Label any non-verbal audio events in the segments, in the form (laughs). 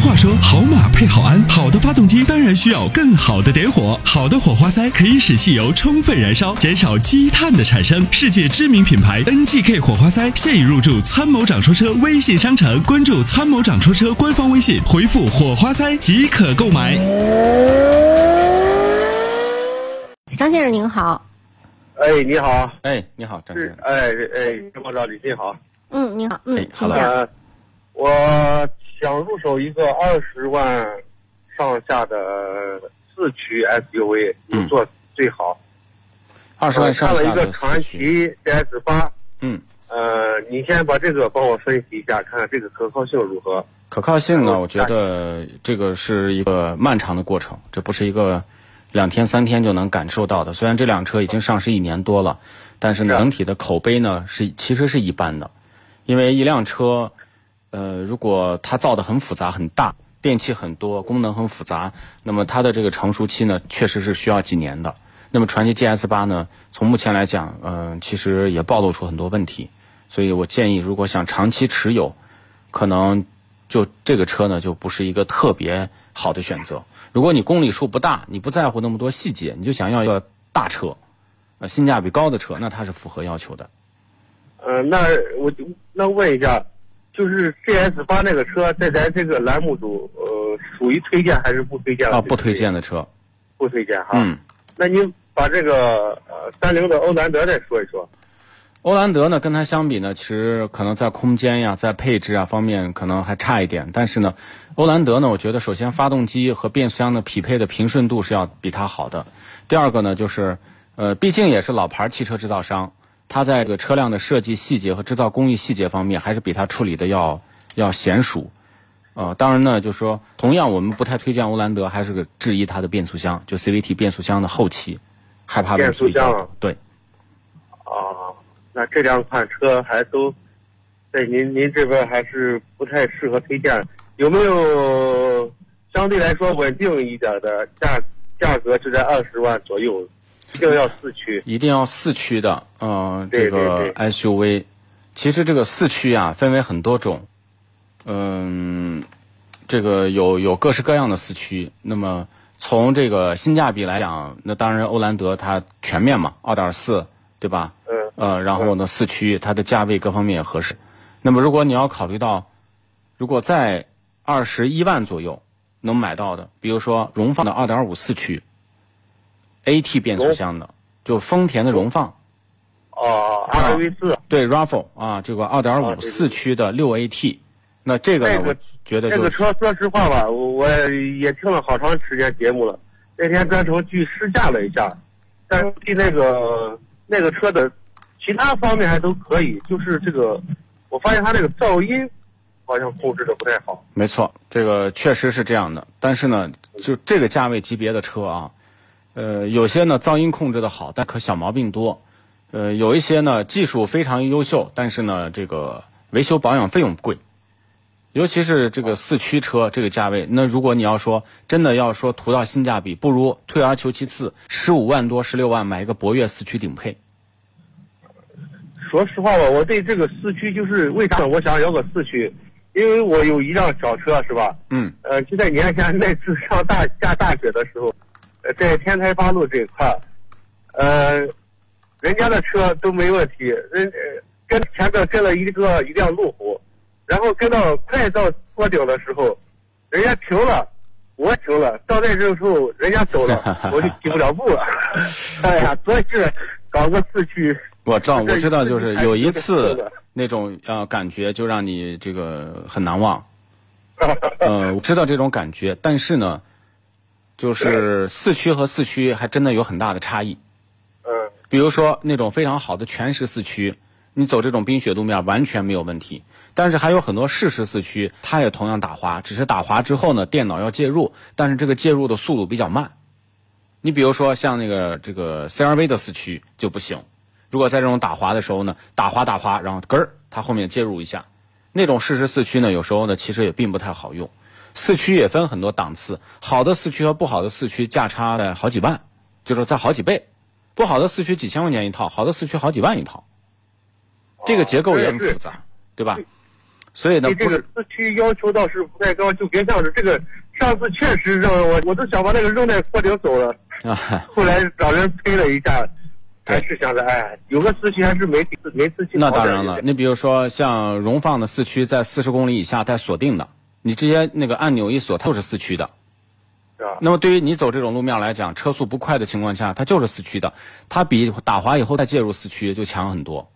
话说，好马配好鞍，好的发动机当然需要更好的点火。好的火花塞可以使汽油充分燃烧，减少积碳的产生。世界知名品牌 NGK 火花塞现已入驻参谋长说车微信商城，关注参谋长说车官方微信，回复火花塞即可购买。张先生您好，哎，你好，哎，你好，张先生。哎哎，参谋长你你好，嗯，你好，哎嗯，请好的讲。呃，我想入手一个二十万上下的四驱 SUV，嗯你做最好。二十万上看了一个传四驱，祺 DS 八，嗯，呃，你先把这个帮我分析一下，看看这个可靠性如何。可靠性呢，嗯我觉得这个是一个漫长的过程，这不是一个两天三天就能感受到的。虽然这辆车已经上市一年多了，但是呢，是整体的口碑呢是其实是一般的，因为一辆车，呃，如果它造的很复杂很大，电器很多，功能很复杂，那么它的这个成熟期呢，确实是需要几年的。那么传祺 GS 八呢，从目前来讲，嗯、其实也暴露出很多问题，所以我建议，如果想长期持有，可能就这个车呢，就不是一个特别好的选择。如果你公里数不大，你不在乎那么多细节，你就想要一个大车，呃，性价比高的车，那它是符合要求的。呃，那我那问一下，就是 GS 八那个车在咱这个栏目组，呃，属于推荐还是不推荐？啊，不推荐，的车，不推荐哈。嗯。那您把这个呃三菱的欧蓝德再说一说。欧蓝德呢，跟它相比呢，其实可能在空间呀、在配置啊方面可能还差一点。但是呢，欧蓝德呢，我觉得首先发动机和变速箱的匹配的平顺度是要比它好的。第二个呢，就是呃，毕竟也是老牌汽车制造商，它在这个车辆的设计细节和制造工艺细节方面，还是比它处理的要要娴熟。呃，当然呢，就是说，同样我们不太推荐欧蓝德，还是个质疑它的变速箱，就 CVT 变速箱的后期，害怕变速箱对。啊，那这两款车还都在您您这边还是不太适合推荐，有没有相对来说稳定一点的价价格就在二十万左右，一定要四驱。一定要四驱的，嗯、对这个 SUV，其实这个四驱啊分为很多种，嗯，这个有有各式各样的四驱。那么从这个性价比来讲，那当然欧蓝德它全面嘛，二点四，对吧？嗯呃，然后呢，四驱它的价位各方面也合适。那么如果你要考虑到，如果在二十一万左右能买到的，比如说荣放的二点五四驱，AT 变速箱的，就丰田的荣放。哦，R V 四对 RAV4 啊，这个二点五四驱的六 AT，那这个，觉得这就是个车，说实话吧，我我也听了好长时间节目了，那天专程去试驾了一下，但是对那个那个车的其他方面还都可以，就是这个，我发现它这个噪音好像控制的不太好。没错，这个确实是这样的。但是呢，就这个价位级别的车啊，呃，有些呢噪音控制的好，但可小毛病多；呃，有一些呢技术非常优秀，但是呢这个维修保养费用贵。尤其是这个四驱车这个价位，那如果你要说真的要说图到性价比，不如退而求其次，十五万多、十六万买一个博越四驱顶配。说实话吧，我对这个四驱就是为啥我想要个四驱，因为我有一辆小车是吧？嗯呃，就在年前那次上大下大雪的时候，呃，在天台八路这一块儿，呃，人家的车都没问题，人呃跟前面跟了一个一辆路虎，然后跟到快到坡顶的时候，人家停了，我停了，到那时候人家走了，我就起不了步了。(laughs) 哎呀，所以是搞个四驱。我知道，我知道，就是有一次那种呃感觉，就让你这个很难忘。(laughs) 呃，我知道这种感觉，但是呢，就是四驱和四驱还真的有很大的差异。嗯比如说那种非常好的全时四驱，你走这种冰雪路面完全没有问题。但是还有很多适时四驱，它也同样打滑，只是打滑之后呢，电脑要介入，但是这个介入的速度比较慢。你比如说像那个这个 CRV 的四驱就不行，如果在这种打滑的时候呢，打滑打滑，然后根儿它后面介入一下，那种适时四驱呢，有时候呢其实也并不太好用。四驱也分很多档次，好的四驱和不好的四驱价差在好几万，就是在好几倍。不好的四驱几千块钱一套，好的四驱好几万一套，这个结构也很复杂，对吧？所以呢，对这个四驱要求倒是不太高，就别像是这个上次确实让我我都想把那个扔在坡顶走了，啊，后来找人推了一下，(laughs) 还是想着哎，有个四驱还是没没四驱那当然了，你比如说像荣放的四驱在四十公里以下带锁定的，你直接那个按钮一锁，它就是四驱的。那么对于你走这种路面来讲，车速不快的情况下，它就是四驱的，它比打滑以后再介入四驱就强很多。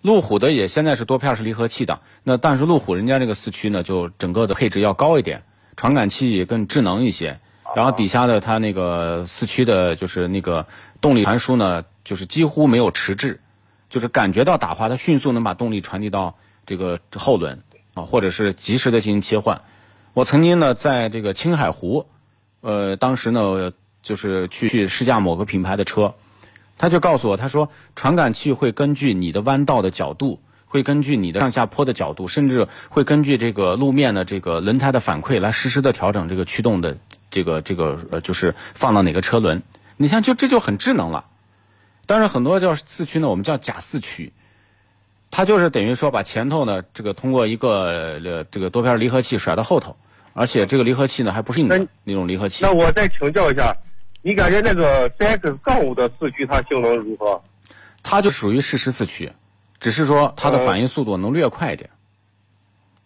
路虎的也现在是多片式离合器的，那但是路虎人家这个四驱呢，就整个的配置要高一点，传感器也更智能一些，然后底下的它那个四驱的就是那个动力传输呢，就是几乎没有迟滞，就是感觉到打滑，它迅速能把动力传递到这个后轮啊，或者是及时的进行切换。我曾经呢，在这个青海湖，呃，当时呢，就是去去试驾某个品牌的车，他就告诉我，他说传感器会根据你的弯道的角度，会根据你的上下坡的角度，甚至会根据这个路面的这个轮胎的反馈来实时的调整这个驱动的这个这个呃，就是放到哪个车轮。你像就这就很智能了。当然，很多叫四驱呢，我们叫假四驱，它就是等于说把前头呢这个通过一个呃这个多片离合器甩到后头，而且这个离合器呢还不是你的那那种离合器那。我再请教一下，你感觉那个 CX 杠五的四驱它性能如何？它就属于适时四驱，只是说它的反应速度能略快一点。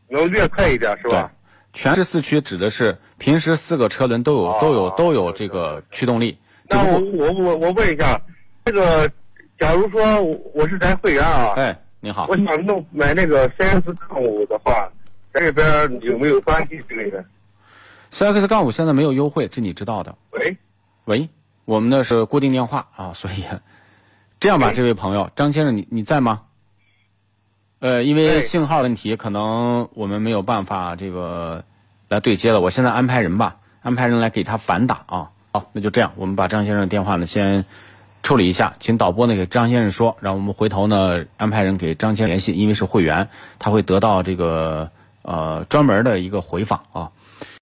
能略快一点是吧？全时四驱指的是平时四个车轮都有、哦都有都有这个驱动力，只那我我我我问一下，这个假如说我我是咱会员啊，哎，你好我，想弄买那个 CX 杠五的话，咱这边有没有关系之类的？CX 杠五现在没有优惠，这你知道的。喂，喂，我们那是固定电话啊，所以 (laughs) 这样吧，这位朋友张先生，你你在吗？呃，因为信号问题，可能我们没有办法这个来对接了。我现在安排人吧，安排人来给他反打啊。好，那就这样，我们把张先生的电话呢先处理一下，请导播呢给张先生说，让我们回头呢安排人给张先生联系，因为是会员，他会得到这个呃专门的一个回访啊。